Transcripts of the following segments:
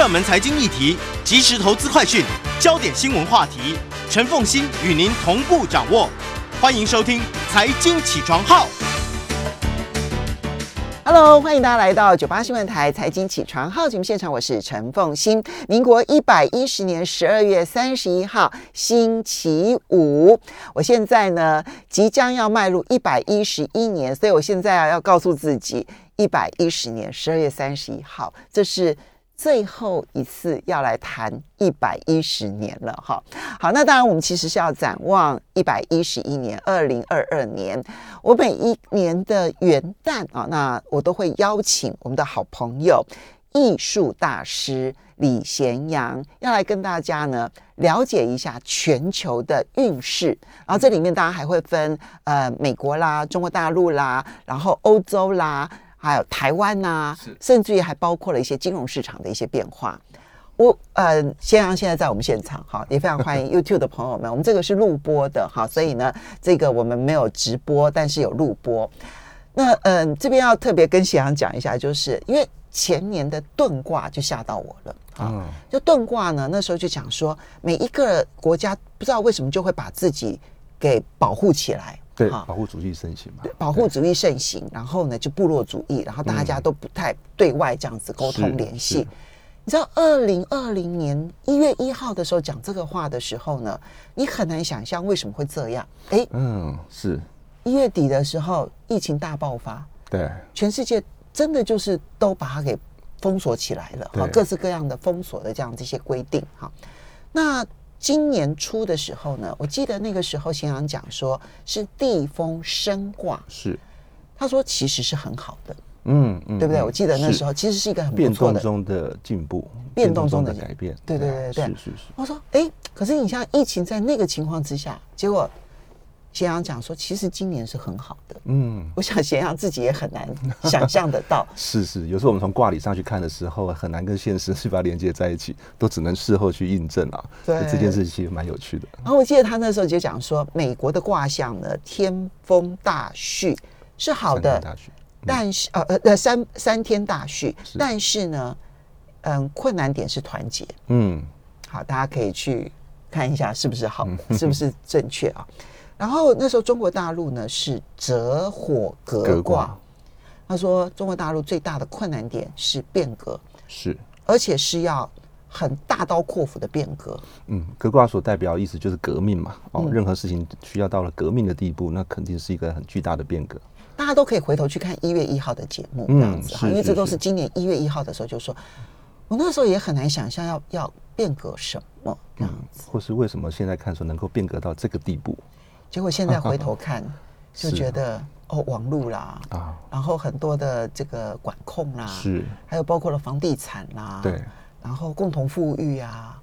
热门财经议题、即时投资快讯、焦点新闻话题，陈凤欣与您同步掌握。欢迎收听《财经起床号》。Hello，欢迎大家来到九八新闻台财经起床号节目现场，我是陈凤欣。民国一百一十年十二月三十一号，星期五。我现在呢，即将要迈入一百一十一年，所以我现在啊要告诉自己，一百一十年十二月三十一号，这是。最后一次要来谈一百一十年了哈，好，那当然我们其实是要展望一百一十一年，二零二二年。我每一年的元旦啊，那我都会邀请我们的好朋友艺术大师李贤阳，要来跟大家呢了解一下全球的运势。然后这里面大家还会分呃美国啦、中国大陆啦，然后欧洲啦。还有台湾呐、甚至于还包括了一些金融市场的一些变化。我呃，先阳现在在我们现场哈，也非常欢迎 YouTube 的朋友们。我们这个是录播的哈，所以呢，这个我们没有直播，但是有录播。那嗯、呃，这边要特别跟贤阳讲一下，就是因为前年的遁卦就吓到我了啊。嗯就遁卦呢，那时候就讲说，每一个国家不知道为什么就会把自己给保护起来。对，保护主义盛行嘛，对保护主义盛行，然后呢就部落主义，然后大家都不太对外这样子沟通联系。是。你知道，二零二零年一月一号的时候讲这个话的时候呢，你很难想象为什么会这样。哎，嗯，是，一月底的时候，疫情大爆发，对，全世界真的就是都把它给封锁起来了，哈，各式各样的封锁的这样这些规定，哈。那今年初的时候呢，我记得那个时候贤阳讲说是地风生卦，是，他说其实是很好的，嗯嗯，对不对？嗯。我记得那时候其实是一个很不变动。中的进步，变动中的改变，对对对对是是是，我说，哎，可是你像疫情在那个情况之下，结果贤阳讲说，其实今年是很好的。嗯，我想贤阳自己也很难想象得到，是是，有时候我们从卦理上去看的时候，很难跟现实去把它连接在一起，都只能事后去印证啊。对这件事其实蛮有趣的。然后我记得他那时候就讲说，美国的卦象呢，天风大序是好的大学，但是呃呃呃三三天大序，是但是呢，嗯，困难点是团结。嗯，好，大家可以去看一下是不是好，是不是正确啊？然后那时候中国大陆呢是折火革革卦卦，他说中国大陆最大的困难点是变革，是，而且是要很大刀阔斧的变革。嗯，革卦所代表的意思就是革命嘛。哦，嗯。任何事情需要到了革命的地步，那肯定是一个很巨大的变革。大家都可以回头去看一月一号的节目，这嗯样子因为这都是今年一月一号的时候就说，我那时候也很难想象要要变革什么这样子，或是为什么现在看说能够变革到这个地步结果现在回头看，就是觉得哦，网络啦，啊？然后很多的这个管控啦，是，还有包括了房地产啦，对，然后共同富裕啊，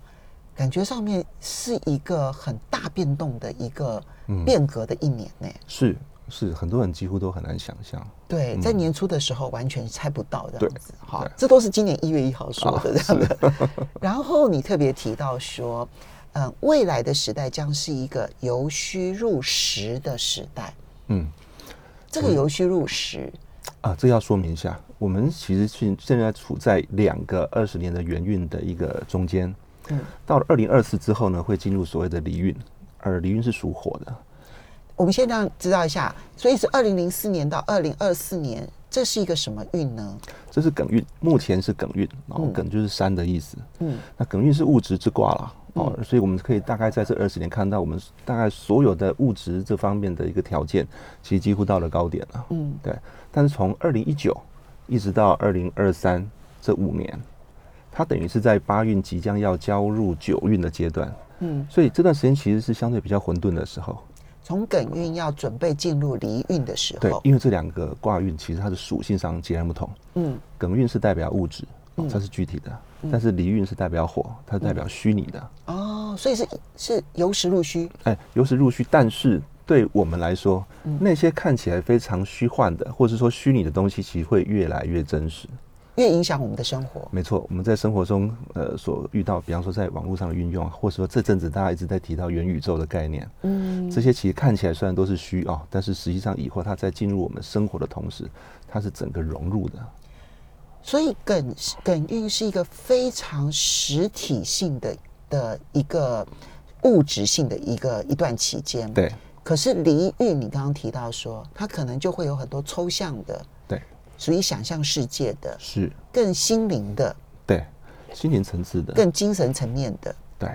感觉上面是一个很大变动的一个嗯变革的一年呢。是是，很多人几乎都很难想象。对，在年初的时候完全猜不到这样子，好对，这都是今年一月一号说啊的这样的。然后你特别提到说，嗯，未来的时代将是一个由虚入实的时代。嗯这个由虚入实，啊，这要说明一下，我们其实是现在处在两个二十年的元运的一个中间。嗯，到了二零二四之后呢，会进入所谓的离运，而离运是属火的。我们先让知道一下，所以是二零零四年到二零二四年，这是一个什么运呢？这是艮运，目前是艮运，然后嗯艮就是山的意思。嗯，那艮运是物质之卦啦，哦，所以我们可以大概在这二十年看到，我们大概所有的物质这方面的一个条件，其实几乎到了高点了。嗯，对。但是从二零一九一直到二零二三这五年，它等于是在八运即将要交入九运的阶段。嗯，所以这段时间其实是相对比较混沌的时候。从艮运要准备进入离运的时候对候，，因为这两个卦运其实它的属性上截然不同。嗯，艮运是代表物质，它是具体的；但是离运是代表火，它代表虚拟的。哦，所以是是由实入虚，哎，由实入虚，但是对我们来说，嗯那些看起来非常虚幻的，或是说虚拟的东西，其实会越来越真实。越影响我们的生活。没错，我们在生活中呃所遇到，比方说在网络上的运用，或者说这阵子大家一直在提到元宇宙的概念，嗯，这些其实看起来虽然都是虚哦，但是实际上以后它在进入我们生活的同时，它是整个融入的。所以梗梗运是一个非常实体性的的一个物质性的一个一段期间。。对可是离运，你刚刚提到说，它可能就会有很多抽象的，对属于想象世界的，是，更心灵的，对心灵层次的，更精神层面的。对。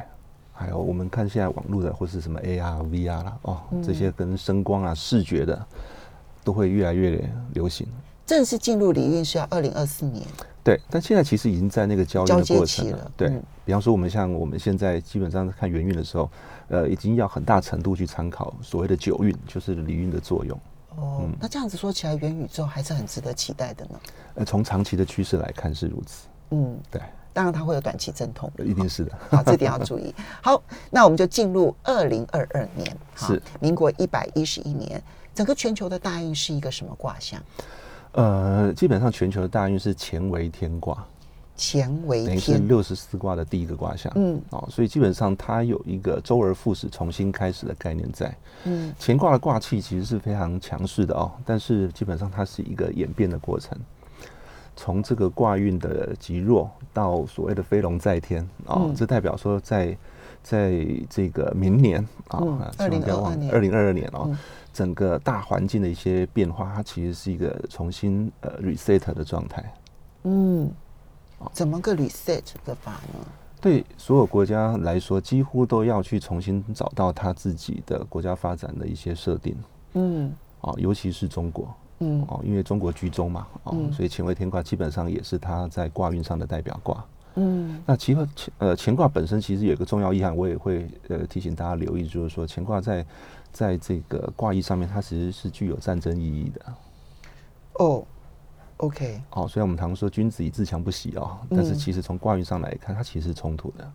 还有我们看现在网络的或是什么 AR、VR 啦，哦，嗯这些跟声光啊、视觉的都会越来越流行。正式进入离运是要二零二四年，对，但现在其实已经在那个交易的交接过程了。期了对，嗯比方说我们像我们现在基本上看元运的时候，呃，已经要很大程度去参考所谓的九运，就是离运的作用。哦，那这样子说起来，元宇宙还是很值得期待的呢。呃，从长期的趋势来看是如此。嗯，对，当然它会有短期阵痛，一定是的。好，这点要注意。好，那我们就进入二零二二年，好是民国一百一十一年，整个全球的大运是一个什么卦象？呃，基本上全球的大运是乾为天卦，乾为等于是天，六十四卦的第一个卦象。嗯。哦，所以基本上它有一个周而复始、重新开始的概念在。嗯。乾卦的卦气其实是非常强势的哦，但是基本上它是一个演变的过程，从这个卦运的极弱到所谓的飞龙在天哦，嗯。这代表说在在这个明年啊嗯，2022年。二零二二年哦嗯，整个大环境的一些变化，它其实是一个重新呃 reset 的状态。嗯，怎么个 reset 的法呢？对所有国家来说，几乎都要去重新找到他自己的国家发展的一些设定。嗯。哦，尤其是中国。嗯。哦，因为中国居中嘛哦，嗯。所以乾为天卦基本上也是他在卦运上的代表卦。嗯。那其实乾呃乾卦本身其实有一个重要意涵，我也会呃提醒大家留意，就是说乾卦在在这个卦意上面，它其实是具有战争意义的。哦，OK，哦，虽然我们常说君子以自强不息哦，但是嗯其实从卦运上来看，它其实是冲突的。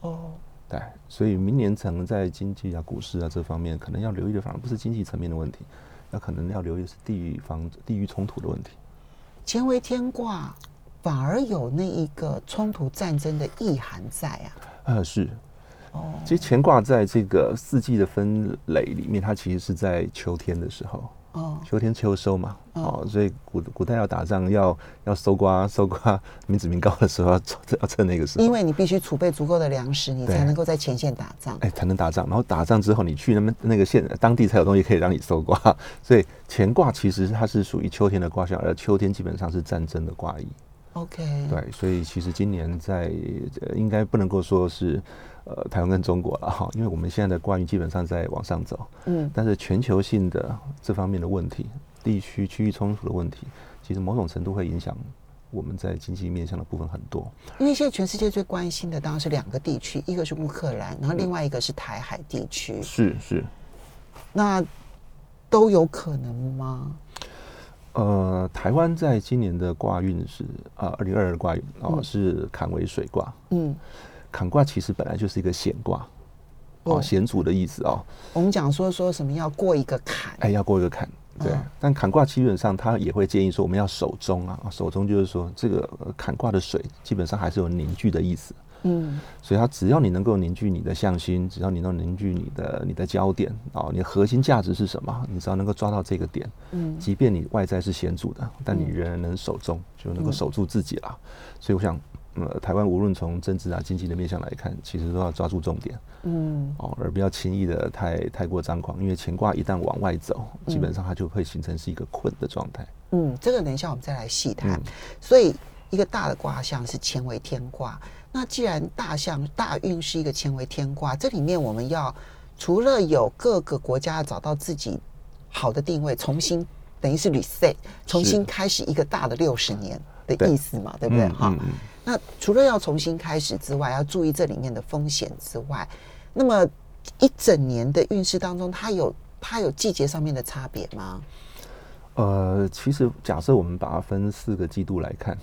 哦，对，所以明年可能在经济啊、股市啊这方面，可能要留意的反而不是经济层面的问题，那可能要留意的是地域方地域冲突的问题。乾为天卦反而有那一个冲突战争的意涵在啊。呃，是。哦，其实乾卦在这个四季的分类里面，它其实是在秋天的时候，哦，秋天秋收嘛，嗯哦，所以古古代要打仗要要搜刮搜刮民脂民膏的时候，要趁要趁那个时候，因为你必须储备足够的粮食，你才能够在前线打仗。哎才能打仗，然后打仗之后你去那边那个县当地才有东西可以让你搜刮，所以乾卦其实它是属于秋天的卦象，而秋天基本上是战争的卦意。OK，，对，所以其实今年在呃应该不能够说是呃台湾跟中国了哈，因为我们现在的卦运基本上在往上走，嗯，但是全球性的这方面的问题，地区区域冲突的问题，其实某种程度会影响我们在经济面向的部分很多。因为现在全世界最关心的当然是两个地区，一个是乌克兰，然后另外一个是台海地区。是是，那都有可能吗？呃，台湾在今年的卦运是啊，二零二二卦运哦、嗯是坎为水卦，嗯，坎卦其实本来就是一个险卦。哦哦，险阻的意思哦，我们讲说说什么要过一个坎，哎，要过一个坎，对。嗯但坎卦基本上它也会建议说，我们要守中啊，守中就是说这个呃坎卦的水基本上还是有凝聚的意思，嗯所以它只要你能够凝聚你的向心，只要你能凝聚你的你的焦点哦，你的核心价值是什么？你只要能够抓到这个点，嗯即便你外在是险阻的，但你仍然能守中，就能够嗯守住自己啦。所以我想，呃，台湾无论从政治啊、经济的面向来看，其实都要抓住重点。嗯。哦，而不要轻易的太太过张狂，因为乾卦一旦往外走，基本上它就会形成是一个困的状态。嗯，这个等一下我们再来细谈。嗯。所以一个大的卦象是乾为天卦，那既然大象大运是一个乾为天卦，这里面我们要除了有各个国家找到自己好的定位，重新等于是 reset，重新开始一个大的六十年的意思嘛，对不对？哈、嗯嗯嗯那除了要重新开始之外，要注意这里面的风险之外，那么一整年的运势当中，它有它有季节上面的差别吗？呃，其实假设我们把它分四个季度来看，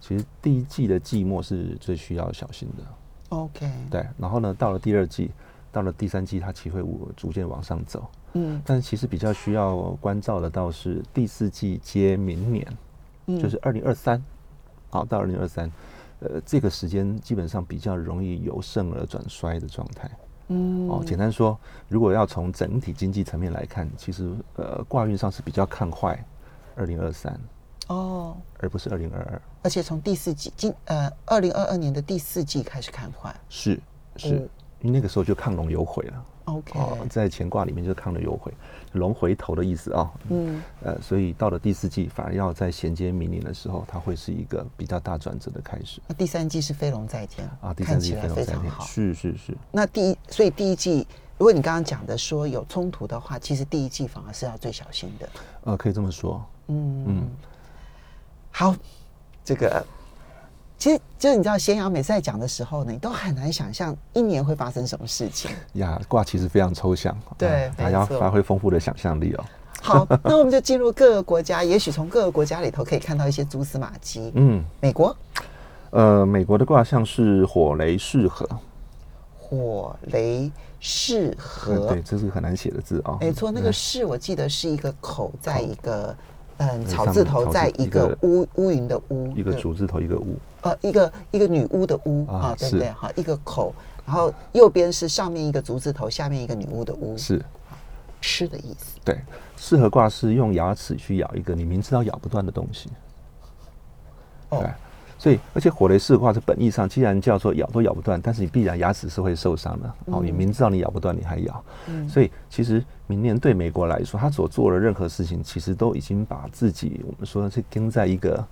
其实第一季的季末是最需要小心的。OK，对，然后呢，到了第二季，到了第三季，它其实会逐渐往上走。嗯但其实比较需要关照的倒是第四季接明年，嗯就是二零二三，好到二零二三，呃，这个时间基本上比较容易由盛而转衰的状态。嗯哦，简单说，如果要从整体经济层面来看，其实呃，卦运上是比较看坏二零二三。哦，而不是二零二二。而且从第四季今呃二零二二年的第四季开始看坏。是是，嗯因为那个时候就亢龙有悔了。OK，、哦，在乾卦里面就是亢龙有悔，龙回头的意思啊、嗯，呃，所以到了第四季，反而要在衔接明年的时候，它会是一个比较大转折的开始那第三季是飞龙在天啊。第三季飞龙在天，非常好。是是是，那第一，所以第一季，如果你刚刚讲的说有冲突的话，其实第一季反而是要最小心的。呃，可以这么说。嗯嗯好，这个其实就是你知道，咸阳每次在讲的时候呢，你都很难想象一年会发生什么事情。呀，卦其实非常抽象，对啊大家没错发挥丰富的想象力哦。好，那我们就进入各个国家，也许从各个国家里头可以看到一些蛛丝马迹。嗯，美国？呃，美国的卦象是火雷适合，火雷适合，呃对，这是个很难写的字啊、没错，那个嗯。巳我记得是一个口在一个嗯草字头，在一个乌乌云的乌，一个对。主字头，一个物，呃，一个一个女巫的巫啊啊，对不对？好，一个口，然后右边是上面一个竹字头，下面一个女巫的巫，是吃的意思。对。四合卦是用牙齿去咬一个你明知道咬不断的东西，哦对，所以而且火雷四合卦是本意上，既然叫做咬都咬不断，但是你必然牙齿是会受伤的。哦，你明知道你咬不断，你还咬，嗯所以其实明年对美国来说，他所做的任何事情，其实都已经把自己我们说是跟在一个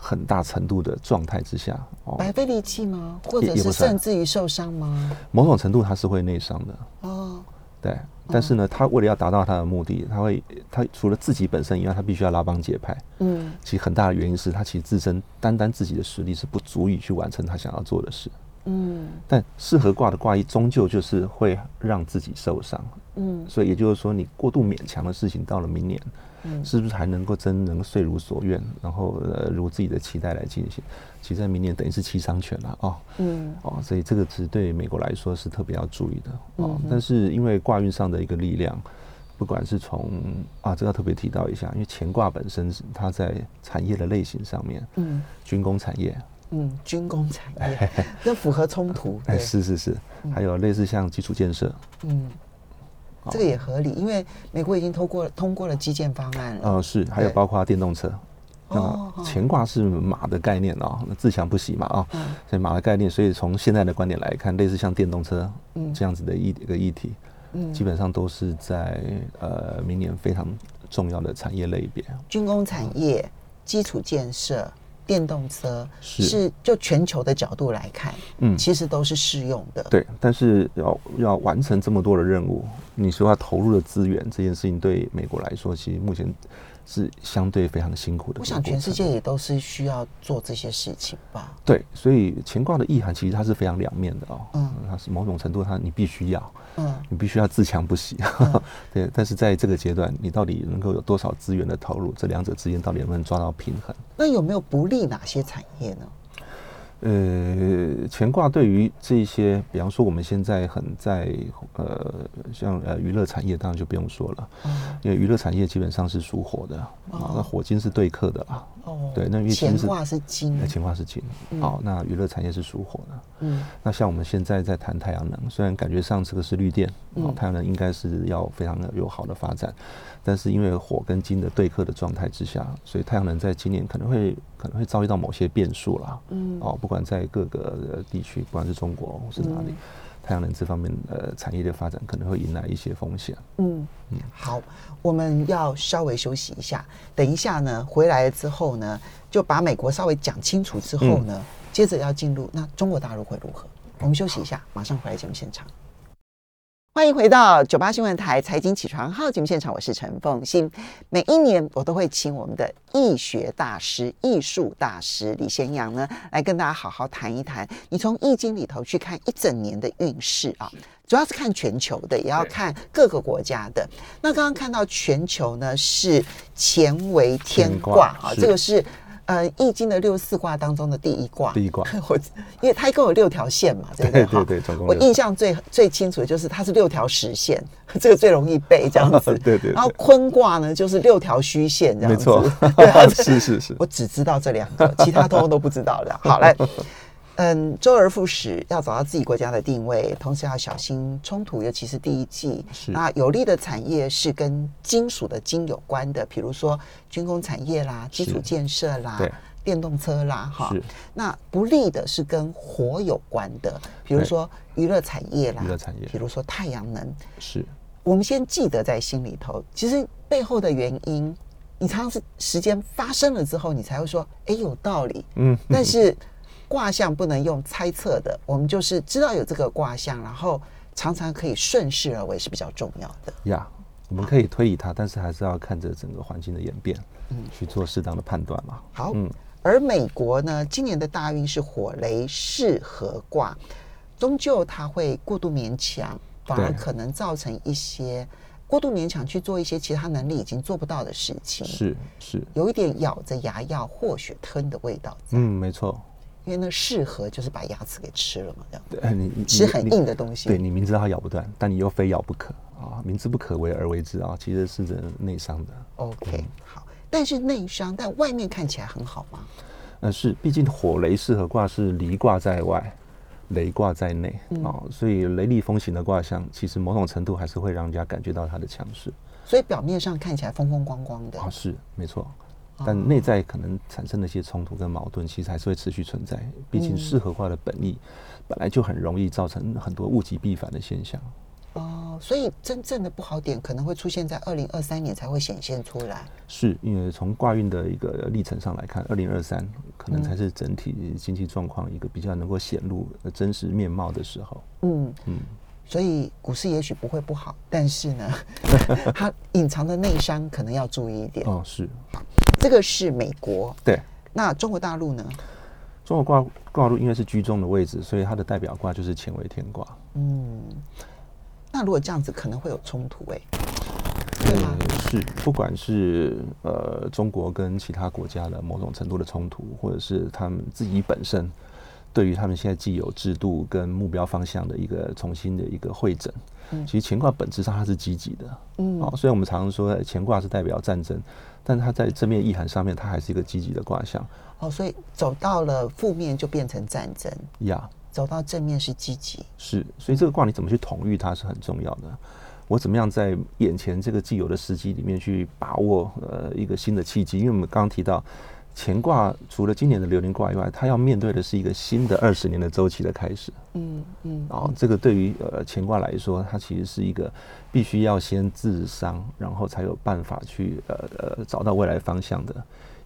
很大程度的状态之下。哦，白费力气吗？或者是甚至于受伤吗？某种程度他是会内伤的。哦，对，但是呢，他为了要达到他的目的，他会他除了自己本身以外，他必须要拉帮结派。嗯其实很大的原因是他其实自身单单自己的实力是不足以去完成他想要做的事。嗯但适合挂的挂衣终究就是会让自己受伤，嗯所以也就是说，你过度勉强的事情，到了明年，嗯。是不是还能够真能遂如所愿，然后呃如自己的期待来进行？其实在明年等于是七伤拳了哦。嗯。哦，所以这个是对美国来说是特别要注意的哦。嗯但是因为挂运上的一个力量，不管是从啊，这个要特别提到一下，因为乾卦本身是它在产业的类型上面，嗯。军工产业，嗯，军工产业 那符合冲突，哎，是是是，还有类似像基础建设，嗯，这个也合理，因为美国已经通过通过了基建方案了。嗯，是，还有包括电动车。那哦哦乾卦是马的概念啊，那自强不息嘛啊，嗯所以马的概念，所以从现在的观点来看，类似像电动车嗯这样子的一一个议题，嗯基本上都是在呃明年非常重要的产业类别。军工产业、基础建设、电动车是就全球的角度来看，嗯其实都是适用的。对，但是要要完成这么多的任务，你说要投入的资源这件事情，对美国来说，其实目前是相对非常辛苦的。我想全世界也都是需要做这些事情吧。对，所以乾卦的意涵其实它是非常两面的哦。嗯它是某种程度它你必须要，嗯你必须要自强不息。对，但是在这个阶段，你到底能够有多少资源的投入，这两者之间到底能不能抓到平衡？那有没有不利哪些产业呢？呃，乾卦对于这些，比方说我们现在很在呃，像呃娱乐产业，当然就不用说了，嗯因为娱乐产业基本上是属火的，啊，那火金是对克的啦。哦，对那因为金是乾卦是金。那，乾卦是金，好，那娱乐产业是属火的。嗯。那像我们现在在谈太阳能，虽然感觉上这个是绿电，哦，太阳能应该是要非常的有好的发展，但是因为火跟金的对克的状态之下，所以太阳能在今年可能会可能会遭遇到某些变数啦。嗯。哦，不管在各个呃地区，不管是中国或是哪里，太阳能这方面呃产业的发展可能会迎来一些风险。嗯，好，我们要稍微休息一下，等一下呢，回来了之后呢，就把美国稍微讲清楚之后呢，接着要进入那中国大陆会如何？我们休息一下，马上回来节目现场。欢迎回到九八新闻台财经起床号节目现场，我是陈凤欣。每一年我都会请我们的易学大师、艺术大师李贤阳呢，来跟大家好好谈一谈。你从易经里头去看一整年的运势啊，主要是看全球的，也要看各个国家的。那刚刚看到全球呢是乾为天卦啊，这个是呃易经的六十四卦当中的第一卦。第一卦，我因为它一共有六条线嘛，对不对？对我印象最最清楚的就是它是六条实线，这个最容易背这样子。对对对然后坤卦呢，就是六条虚线这样子。没错对啊，是是是我只知道这两个，其他通通都不知道了。好，来，嗯，周而复始，要找到自己国家的定位，同时要小心冲突，尤其是第一季。是那有利的产业是跟金属的金有关的，比如说军工产业啦、基础建设啦对、电动车啦，哈是。那不利的是跟火有关的，比如对说娱乐产业啦，娱乐产业比如说太阳能。是我们先记得在心里头，其实背后的原因，你常常是时间发生了之后，你才会说，哎，有道理。嗯，但是卦象不能用猜测的，我们就是知道有这个卦象，然后常常可以顺势而为是比较重要的。呀我们可以推移它，但是还是要看着整个环境的演变，去做适当的判断嘛。好，嗯而美国呢，今年的大运是火雷适合卦，终究它会过度勉强，反而可能造成一些过度勉强去做一些其他能力已经做不到的事情，是是，有一点咬着牙要或血吞的味道，嗯，没错。因为那适合就是把牙齿给吃了嘛，这样对，你你吃很硬的东西。对你明知道它咬不断，但你又非咬不可啊！明知不可为而为之啊，其实是人内伤的。OK，好，但是内伤，但外面看起来很好吗？呃，是，毕竟火雷适合卦是离卦在外，雷卦在内嗯啊、所以雷厉风行的卦象，其实某种程度还是会让人家感觉到它的强势所以表面上看起来风风光光的啊，，是没错。哦但内在可能产生的一些冲突跟矛盾，其实还是会持续存在。毕嗯竟适合化的本意本来就很容易造成很多物极必反的现象。哦，所以真正的不好点可能会出现在二零二三年才会显现出来。是因为从挂运的一个历程上来看，二零二三可能才是整体经济状况一个比较能够显露呃真实面貌的时候。嗯嗯，所以股市也许不会不好，但是呢，它隐藏的内伤可能要注意一点。哦，是这个是美国，对。那中国大陆呢？中国挂挂路因为是居中的位置，所以它的代表卦就是乾为天卦。嗯，那如果这样子可能会有冲突哎、对是，不管是呃中国跟其他国家的某种程度的冲突，或者是他们自己本身对于他们现在既有制度跟目标方向的一个重新的一个会诊。嗯其实乾卦本质上它是积极的，嗯哦，所以我们常常说乾卦是代表战争，但它在正面意涵上面，它还是一个积极的卦象哦，所以走到了负面就变成战争，呀。走到正面是积极。是，所以这个卦你怎么去统御它是很重要的。我怎么样在眼前这个既有的时机里面去把握呃一个新的契机？因为我们刚刚提到乾卦除了今年的流年卦以外，它要面对的是一个新的二十年的周期的开始。嗯嗯，哦，这个对于呃乾卦来说，它其实是一个必须要先自伤，然后才有办法去呃呃找到未来方向的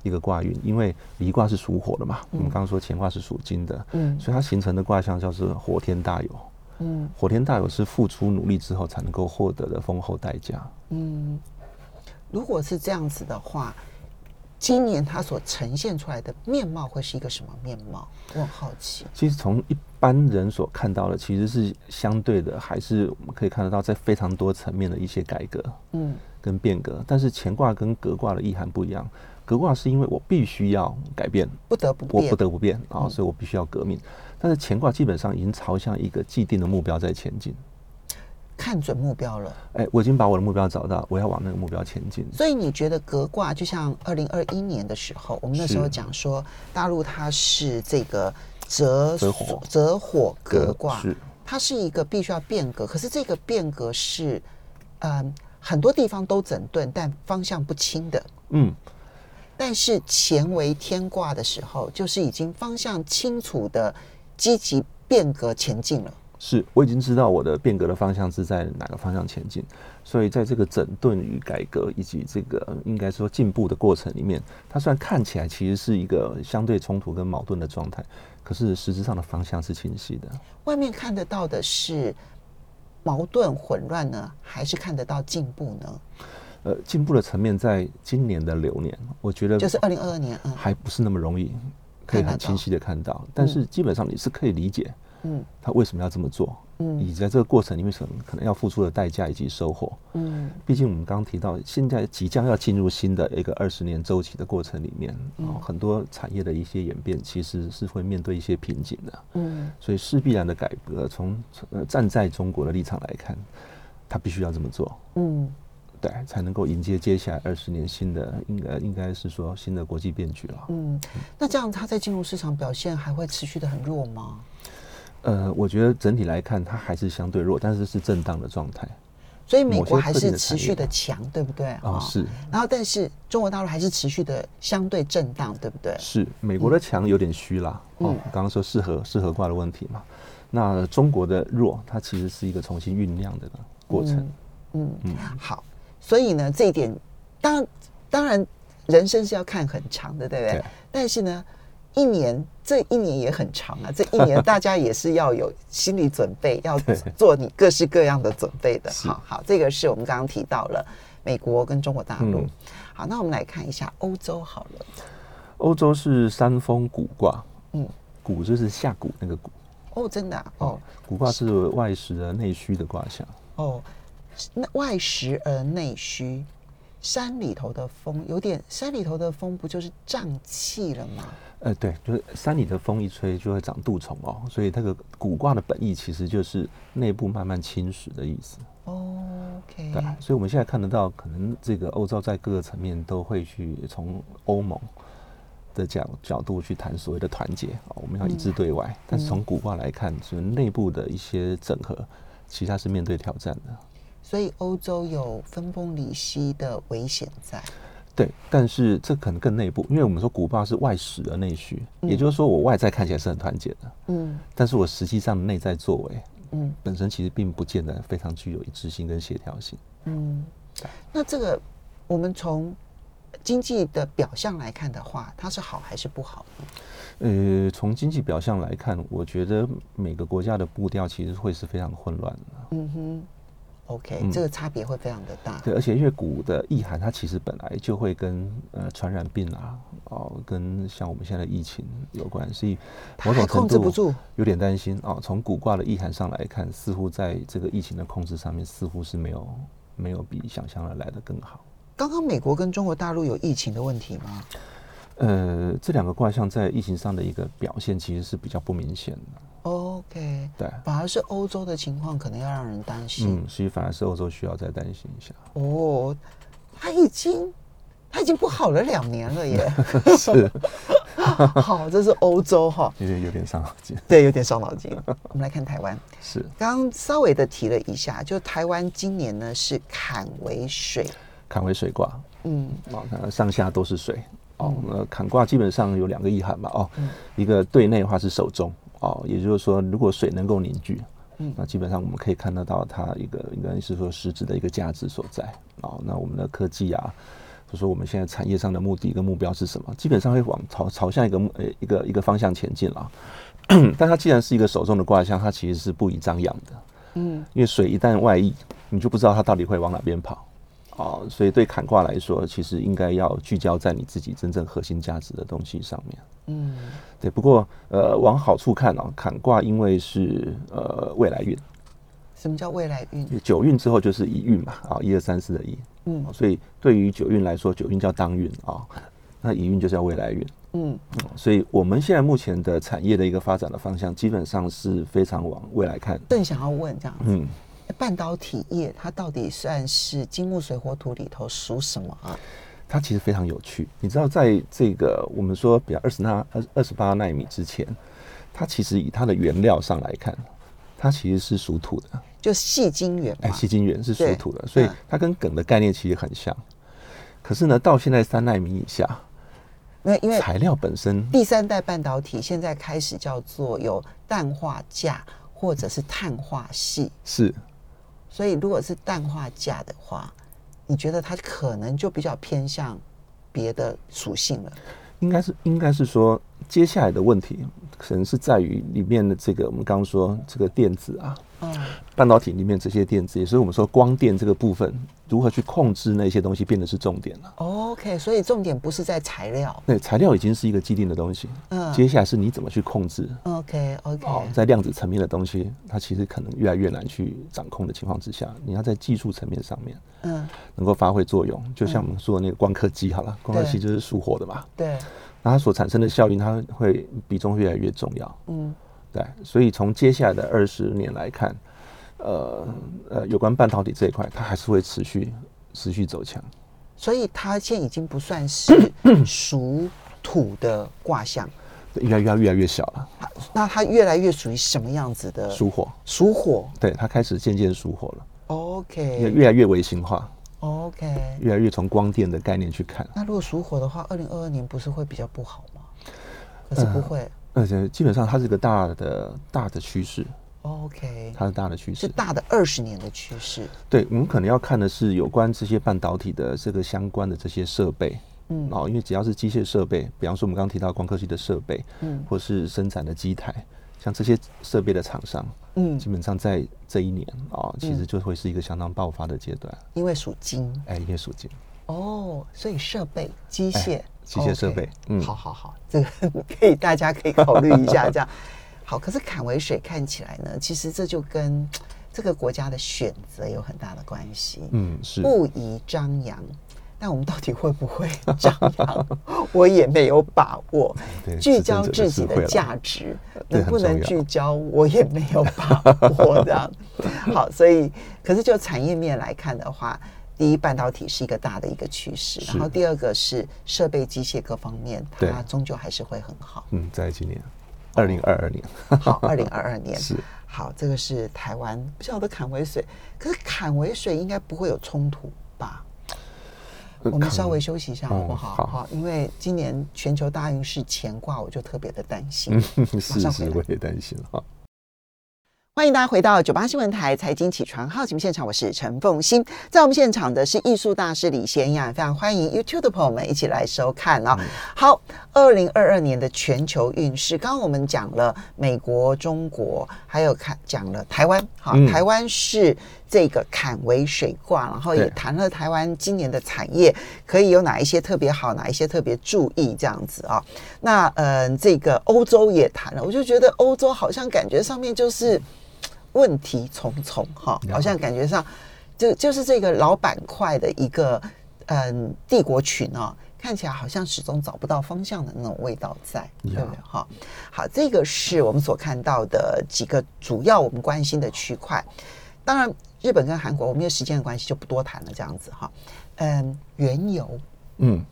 一个卦运。因为离卦是属火的嘛，我们刚刚说乾卦是属金的，嗯所以它形成的卦象叫做火天大有。嗯火天大有是付出努力之后才能够获得的丰厚代价。嗯，如果是这样子的话，今年它所呈现出来的面貌会是一个什么面貌？我很好奇。其实从一般人所看到的，其实是相对的，还是我们可以看得到在非常多层面的一些改革嗯跟变革。但是乾卦跟革卦的意涵不一样，革卦是因为我必须要改变，不得不我，不得不变啊，嗯所以我必须要革命。但是乾卦基本上已经朝向一个既定的目标在前进。看准目标了。哎，我已经把我的目标找到，我要往那个目标前进。所以你觉得革卦就像二零二一年的时候，我们那时候讲说大陆它是这个择择火择火革卦，是它是一个必须要变革，可是这个变革是，嗯，很多地方都整顿，但方向不清的。嗯，但是乾为天卦的时候，就是已经方向清楚的积极变革前进了。是我已经知道我的变革的方向是在哪个方向前进，所以在这个整顿与改革以及这个应该说进步的过程里面，它虽然看起来其实是一个相对冲突跟矛盾的状态，可是实质上的方向是清晰的。外面看得到的是矛盾混乱呢，还是看得到进步呢？呃，进步的层面在今年的流年，我觉得就是二零二二年，嗯还不是那么容易可以很清晰的看到，但是基本上你是可以理解嗯他为什么要这么做，嗯以及在这个过程里面可能可能要付出的代价以及收获。嗯毕竟我们刚刚提到，现在即将要进入新的一个二十年周期的过程里面，很多产业的一些演变其实是会面对一些瓶颈的，嗯所以势必然的改革，从呃站在中国的立场来看，他必须要这么做。嗯对，才能够迎接接下来二十年新的，应该应该是说新的国际变局了。嗯，那这样他在金融市场表现还会持续的很弱吗？呃，我觉得整体来看，它还是相对弱，但是是震荡的状态。所以美国还是持续的强，对不对？哦，是然后，但是中国大陆还是持续的相对震荡，对不对？是，美国的强有点虚啦。哦嗯，刚刚说适合适合挂的问题嘛，那中国的弱，它其实是一个重新酝酿的过程。嗯嗯，好，所以呢，这一点当当然人生是要看很长的，对不对？对但是呢，一年这一年也很长啊，这一年大家也是要有心理准备，要 做你各式各样的准备的。好好，这个是我们刚刚提到了美国跟中国大陆。嗯好，那我们来看一下欧洲好了。欧洲是山峰古卦，嗯，古就是下古那个古，哦，真的、啊、哦古卦是外实而内虚的卦象。哦，那外实而内虚。山里头的风有点，山里头的风不就是胀气了吗？呃，对，就是山里的风一吹就会长蠹虫哦，所以这个古卦的本意其实就是内部慢慢侵蚀的意思。哦 OK，对，所以我们现在看得到，可能这个欧洲在各个层面都会去从欧盟的角角度去谈所谓的团结啊，我们要一致对外。但是从古卦来看，就是内部的一些整合，其实它是面对挑战的。所以欧洲有分崩离析的危险在。对，但是这可能更内部，因为我们说古巴是外实而内虚，也就是说我外在看起来是很团结的，嗯但是我实际上内在作为嗯本身其实并不见得非常具有一致性跟协调性。嗯。那这个我们从经济的表象来看的话，它是好还是不好呢？呃，从经济表象来看，我觉得每个国家的步调其实会是非常混乱的。嗯哼，OK，、嗯这个差别会非常的大。对，而且因为骨的意涵，它其实本来就会跟呃传染病啊，哦，跟像我们现在的疫情有关，所以某种程度控制不住有点担心哦。从古卦的意涵上来看，似乎在这个疫情的控制上面，似乎是没有没有比想象的来的更好。刚刚美国跟中国大陆有疫情的问题吗？呃，这两个卦象在疫情上的一个表现，其实是比较不明显的。OK，对，反而是欧洲的情况可能要让人担心。嗯，所以反而是欧洲需要再担心一下。哦，他已经他已经不好了两年了耶。是，好，这是欧洲哈，有点有点伤脑筋。对，有点伤脑筋。我们来看台湾，是，刚刚稍微的提了一下，就台湾今年呢是坎为水，坎为水卦，嗯哦，那上下都是水。哦，那坎卦基本上有两个意涵嘛。哦，嗯一个对内的话是手中，哦，也就是说，如果水能够凝聚，嗯那基本上我们可以看得到它一个应该是说实质的一个价值所在。哦，那我们的科技啊，就说我们现在产业上的目的跟目标是什么，基本上会往朝朝向一个目呃一个一个方向前进了。但它既然是一个手中的卦象，它其实是不宜张扬的。嗯因为水一旦外溢，你就不知道它到底会往哪边跑。哦，所以对坎卦来说，其实应该要聚焦在你自己真正核心价值的东西上面。嗯对，不过呃，往好处看哦，坎卦因为是呃未来运，什么叫未来运？九运之后就是乙运嘛，啊、一二三四的一，嗯哦所以对于九运来说，九运叫当运啊、那乙运就是要未来运。嗯哦所以我们现在目前的产业的一个发展的方向，基本上是非常往未来看。正想要问这样子，嗯，半导体业它到底算是金木水火土里头属什么啊？它其实非常有趣。你知道，在这个我们说比较二十纳二二十八纳米之前，它其实以它的原料上来看，它其实是属土的。就细晶圆哎，细晶圆是属土的，所以嗯它跟梗的概念其实很像。可是呢，到现在三纳米以下，那因为材料本身第三代半导体现在开始叫做有氮化镓或者是碳化系，是所以如果是氮化镓的话，你觉得它可能就比较偏向别的属性了。应该是应该是说，接下来的问题可能是在于里面的这个我们刚刚说这个电子啊，嗯半导体里面这些电子，也是我们说光电这个部分如何去控制那些东西，变得是重点了。，OK，所以重点不是在材料。对，材料已经是一个既定的东西，嗯接下来是你怎么去控制。OK OK，、哦，在量子层面的东西，它其实可能越来越难去掌控的情况之下，你要在技术层面上面嗯，能够发挥作用。就像我们说的那个光刻机好了，光刻机就是属火的嘛，对，那它所产生的效应，它会比重越来越重要。嗯对，所以从接下来的二十年来看，呃呃，有关半导体这一块，它还是会持续持续走强。所以它现在已经不算是 属土的卦象，越来越越来越小了，那它越来越属于什么样子的？属火，属火。对，它开始渐渐属火了，OK 越来越微型化，OK。越来越从光电的概念去看。那如果属火的话，二零二二年不是会比较不好吗？可是不会。而且基本上它是一个大的大的趋势，OK，它是大的趋势。是大的二十年的趋势。对，我们可能要看的是有关这些半导体的这个相关的这些设备。嗯。哦，因为只要是机械设备，比方说我们刚刚提到光刻机的设备，嗯。或是生产的机台，像这些设备的厂商，嗯。基本上在这一年啊、其实就会是一个相当爆发的阶段。因为属金。哎，因为属金，哦，所以设备、机械、哎机械设备嗯。好好好，这个 可以大家可以考虑一下，这样好。可是坎为水看起来呢，其实这就跟这个国家的选择有很大的关系。嗯，是不宜张扬。但我们到底会不会张扬，我也没有把握对。聚焦自己的价值，能不能聚焦，我也没有把握。这样，好，所以可是就产业面来看的话，第一，半导体是一个大的一个趋势，然后第二个是设备、机械各方面，它对终究还是会很好。嗯，在今年二零二二年，好，二零二二年 是好，这个是台湾不晓得砍尾水，可是砍尾水应该不会有冲突吧？我们稍微休息一下好不哦好？好因为今年全球大运势乾卦，我就特别的担心。嗯，马 是是，上回来我也担心哈。欢迎大家回到九八新闻台财经起床号节目现场，我是陈凤欣。在我们现场的是艺术大师李贤雅，非常欢迎 YouTube 的朋友们一起来收看啊、好，二零二二年的全球运势，刚刚我们讲了美国、中国，还有看讲了台湾。好，嗯台湾是这个坎为水卦，然后也对谈了台湾今年的产业可以有哪一些特别好，哪一些特别注意这样子啊。那嗯、呃这个欧洲也谈了，我就觉得欧洲好像感觉上面就是。问题重重哈，好像感觉上就就是这个老板块的一个嗯帝国群哦，看起来好像始终找不到方向的那种味道在，对不对？哈，好，这个是我们所看到的几个主要我们关心的区块。当然，日本跟韩国，我们因为时间的关系就不多谈了，这样子哈。嗯，原油，嗯，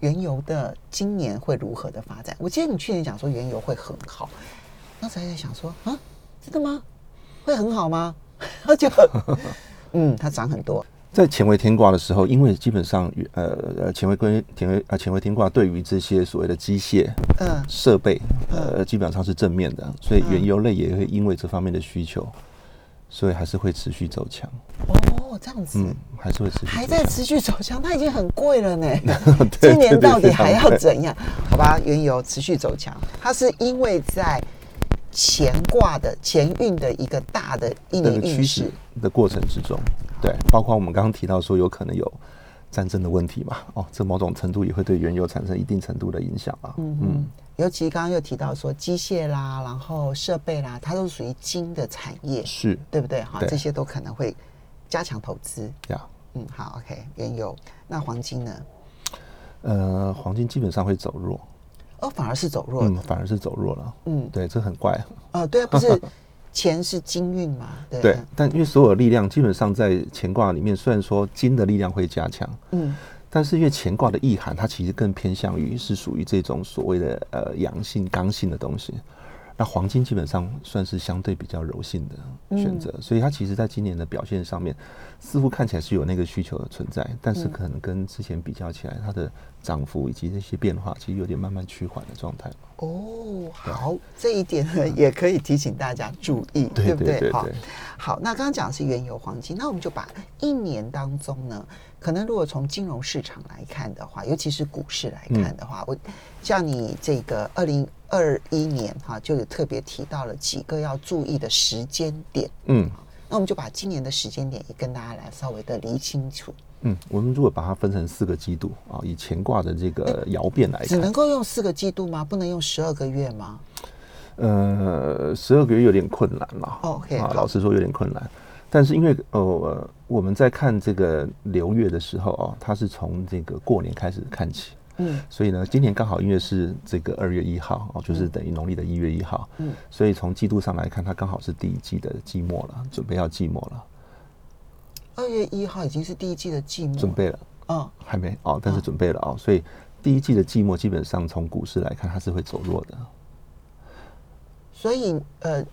原油的今年会如何的发展？我记得你去年讲说原油会很好，那时候还在想说啊，真的吗？会很好吗？就嗯，它涨很多，在乾为天卦的时候，因为基本上呃呃乾为归乾为啊乾为天卦对于这些所谓的机械嗯设备呃基本上是正面的，所以原油类也会因为这方面的需求，所以还是会持续走强。哦，这样子。嗯，还是会持续还在持续走强，它已经很贵了呢。今年到底还要怎样？好吧，原油持续走强，它是因为在乾卦的乾运的一个大的一这年趋势，的过程之中，对，包括我们刚刚提到说有可能有战争的问题嘛，哦，这某种程度也会对原油产生一定程度的影响啊。嗯嗯，尤其刚刚又提到说机械啦，然后设备啦，它都属于金的产业，是对不对？哈，对这些都可能会加强投资。呀，嗯，好，OK，原油，那黄金呢？呃，黄金基本上会走弱，哦，反而是走弱嗯，反而是走弱了。嗯，对，这很怪。呃，对啊，不是钱是金运嘛？对 对，但因为所有的力量基本上在乾卦里面，虽然说金的力量会加强，嗯但是因为乾卦的意涵，它其实更偏向于是属于这种所谓的呃阳性、刚性的东西。那黄金基本上算是相对比较柔性的选择，所以它其实在今年的表现上面，似乎看起来是有那个需求的存在，但是可能跟之前比较起来，它的涨幅以及这些变化，其实有点慢慢趋缓的状态。哦，好，这一点呢也可以提醒大家注意，对不对？对对，好，那刚刚讲的是原油、黄金，那我们就把一年当中呢，可能如果从金融市场来看的话，尤其是股市来看的话，我像你这个二零二一年哈，就有特别提到了几个要注意的时间点。嗯。那我们就把今年的时间点也跟大家来稍微的理清楚，嗯，我们如果把它分成四个季度啊，以乾卦的这个爻变来看只能，够用四个季度吗？不能用十二个月吗？呃，十二个月有点困难了。哦，OK，啊，老实说有点困难。但是因为呃，我们在看这个流月的时候啊，它是从这个过年开始看起，嗯所以呢，今年刚好因为是这个二月一号哦，就是等于农历的一月一号，嗯所以从季度上来看，它刚好是第一季的季末了，准备要季末了。二月一号已经是第一季的季末，准备了，嗯，还没哦，但是准备了哦，所以第一季的季末基本上从股市来看，它是会走弱的。所以呃，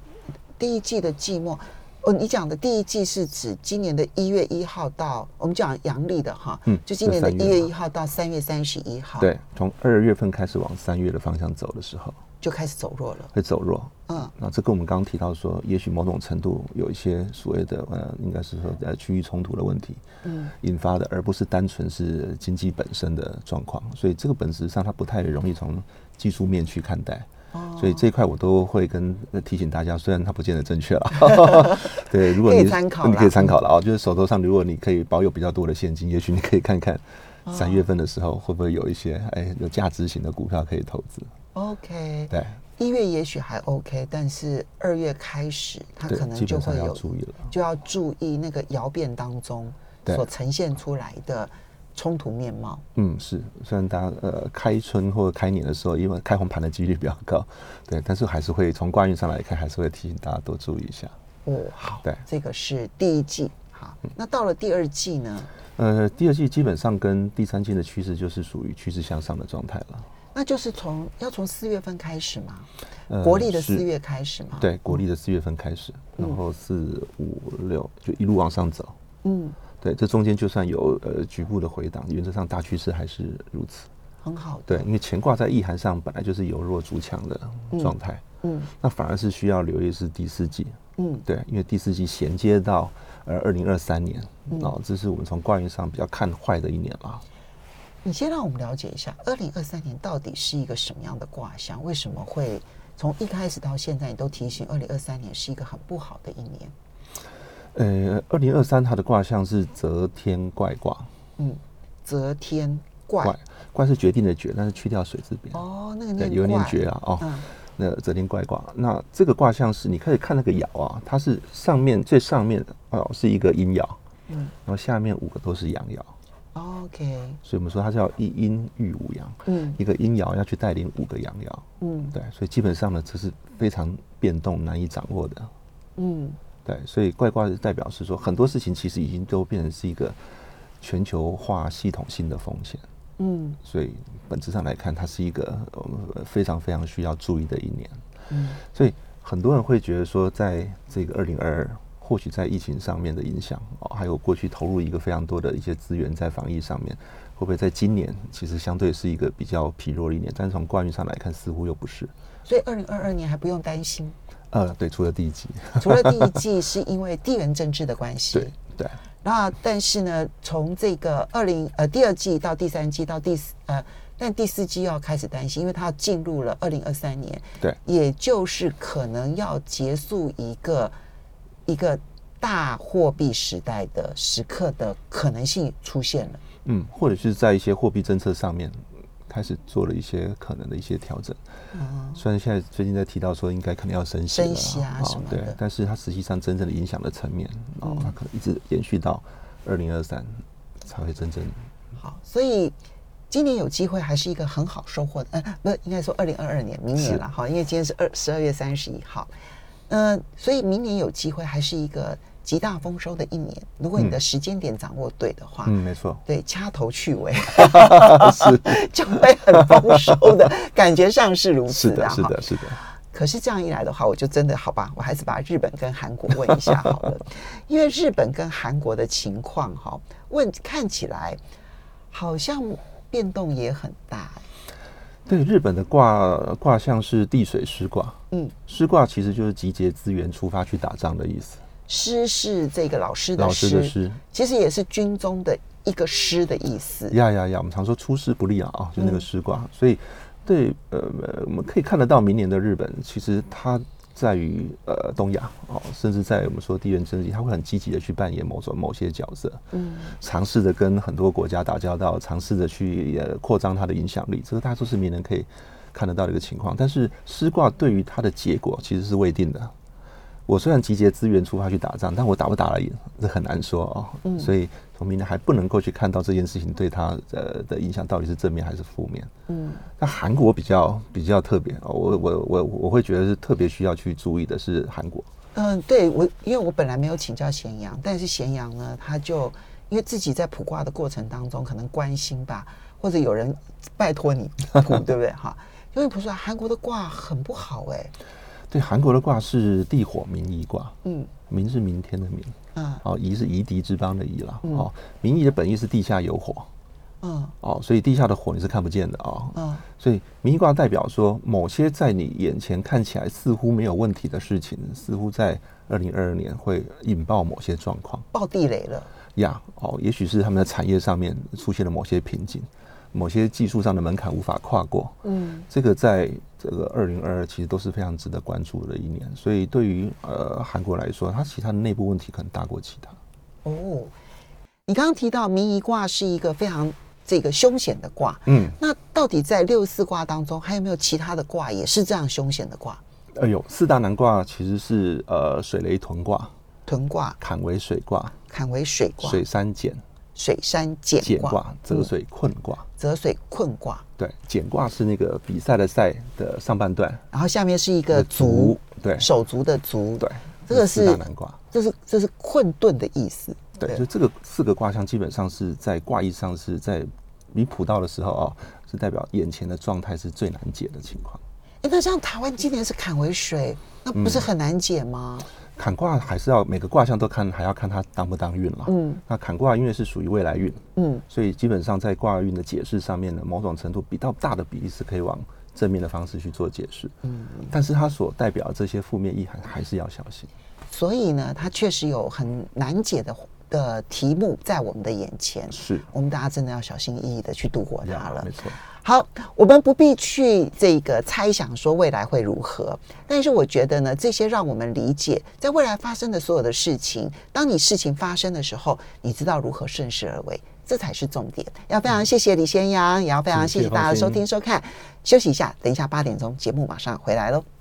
第一季的季末，哦，你讲的第一季是指今年的一月一号到我们讲阳历的哈，嗯就今年的一月一号到三月三十一号，，对，从二月份开始往三月的方向走的时候，就开始走弱了，会走弱。嗯那这跟我们刚刚提到说，也许某种程度有一些所谓的呃，应该是说呃区域冲突的问题嗯引发的，而不是单纯是经济本身的状况。所以这个本质上它不太容易从技术面去看待。哦所以这一块我都会跟呃提醒大家，虽然它不见得正确了，对，如果你可以参考你可以参考了啊，就是手头上如果你可以保有比较多的现金，也许你可以看看哦三月份的时候会不会有一些哎有价值型的股票可以投资。，OK，对，一月也许还 OK，但是二月开始，它可能就会有要注意了就要注意那个爻变当中所呈现出来的冲突面貌。嗯，是，虽然大家呃开春或者开年的时候，因为开红盘的几率比较高，对，但是还是会从卦运上来看，还是会提醒大家多注意一下。哦，好，对这个是第一季。好，那到了第二季呢？呃，第二季基本上跟第三季的趋势就是属于趋势向上的状态了。那就是从要从四月份开始吗，呃国历的四月开始嘛。，对，国历的四月份开始，然后四五六就一路往上走。嗯，对，这中间就算有呃局部的回档，原则上大趋势还是如此。很好的。对，因为乾卦在意涵上本来就是由弱逐强的状态，嗯那反而是需要留意是第四季。嗯对，因为第四季衔接到呃二零二三年，嗯哦，这是我们从卦运上比较看坏的一年了。你先让我们了解一下，二零二三年到底是一个什么样的卦象？为什么会从一开始到现在，你都提醒二零二三年是一个很不好的一年？呃，二零二三它的卦象是则天怪卦，嗯，则天怪。怪怪是决定的决，但是去掉水字边，哦，那个对，念有念怪绝啊，哦，嗯。那则天怪卦，那这个卦象是你可以看那个爻啊，它是上面最上面哦是一个阴爻，嗯。然后下面五个都是阳爻，，OK，所以我们说它叫一阴遇五阳，嗯。一个阴爻要去带领五个阳爻，嗯。对，所以基本上呢，这是非常变动难以掌握的。嗯。对，所以怪卦的代表是说很多事情其实已经都变成是一个全球化系统性的风险，嗯。所以本质上来看，它是一个我们非常非常需要注意的一年。嗯。所以很多人会觉得说，在这个二零二二，或许在疫情上面的影响哦，还有过去投入一个非常多的一些资源在防疫上面，会不会在今年其实相对是一个比较疲弱的一年？但是从惯运上来看，似乎又不是。所以二零二二年还不用担心，呃，对，除了第一季，除了第一季 是因为地缘政治的关系，对对。那但是呢，从这个二零呃第二季到第三季到第四呃，但第四季要开始担心，因为它进入了二零二三年，对也就是可能要结束一个一个大货币时代的时刻的可能性出现了。嗯，或者是在一些货币政策上面开始做了一些可能的一些调整。嗯，虽然现在最近在提到说应该可能要升息了升息啊哦什么的。对，但是它实际上真正的影响的层面，哦，它可能一直延续到二零二三才会真正好，所以今年有机会还是一个很好收获的，呃，不，应该说二零二二年，明年了哈，因为今天是二十二月三十一号，呃，所以明年有机会还是一个极大丰收的一年，如果你的时间点掌握对的话，嗯，没错，对，掐头去尾 是。就会很丰收的，感觉上是如此是的，是的，是的，可是这样一来的话，我就真的好吧，我还是把日本跟韩国问一下好了，因为日本跟韩国的情况哈，问看起来好像变动也很大。对，日本的卦卦象是地水师卦，嗯，师卦其实就是集结资源出发去打仗的意思，师是这个老师的老师的师。其实也是军中的一个师的意思。呀呀呀！我们常说出师不利啊，啊，就那个嗯师卦，所以对呃，我们可以看得到明年的日本，其实它在于呃东亚哦，甚至在我们说地缘政治，他会很积极的去扮演某种某些角色，嗯尝试着跟很多国家打交道，尝试着去呃扩张它的影响力，这个大家都是名人可以看得到的一个情况。但是师卦对于它的结果其实是未定的。我虽然集结资源出发去打仗，但我打不打了赢，这很难说哦。嗯所以从明年还不能够去看到这件事情对他呃的影响到底是正面还是负面。嗯那韩国比较比较特别哦，我我我我会觉得是特别需要去注意的是韩国。嗯，对我，因为我本来没有请教咸阳，但是咸阳呢，他就因为自己在卜卦的过程当中，可能关心吧，或者有人拜托你卜，对不对？哈，因为卜出来韩国的卦很不好哎、对，韩国的卦是地火明夷卦，嗯。明是明天的明，啊哦，夷是夷狄之邦的夷啦，哦，明夷的本意是地下有火，嗯。哦，所以地下的火你是看不见的哦，嗯。所以明夷卦代表说，某些在你眼前看起来似乎没有问题的事情，似乎在二零二二年会引爆某些状况。爆地雷了，呀。哦，也许是他们的产业上面出现了某些瓶颈，某些技术上的门槛无法跨过。嗯。这个在这个二零二二其实都是非常值得关注的一年。所以对于呃韩国来说，它其他的内部问题可能大过其他。哦，你刚刚提到明夷卦是一个非常这个凶险的卦，嗯，那到底在六四卦当中，还有没有其他的卦也是这样凶险的卦？哎呦四大难卦其实是呃水雷屯卦、屯卦、坎为水卦、坎为水卦、水山蹇、水山蹇卦、泽水困卦。泽水困卦，对，蹇卦是那个比赛的赛的上半段，然后下面是一个足，对手足的足，对，这个四大是难卦。这是这是困顿的意思。对，就这个四个卦象基本上是在卦意上是在你卜到的时候啊、是代表眼前的状态是最难解的情况。哎，那像台湾今年是坎为水，那不是很难解吗？坎卦还是要每个卦象都看，还要看它当不当运了。嗯那坎卦因为是属于未来运，嗯，所以基本上在卦运的解释上面呢，某种程度比较大的比例是可以往正面的方式去做解释。嗯，但是它所代表的这些负面意涵还是要小心。所以呢，它确实有很难解的的题目在我们的眼前，是我们大家真的要小心翼翼的去度过它了呀没。错。好，我们不必去这个猜想说未来会如何，但是我觉得呢，这些让我们理解在未来发生的所有的事情，当你事情发生的时候，你知道如何顺势而为，这才是重点。要非常谢谢李先阳，也要非常谢谢大家的收听收看。休息一下，等一下八点钟节目马上回来喽。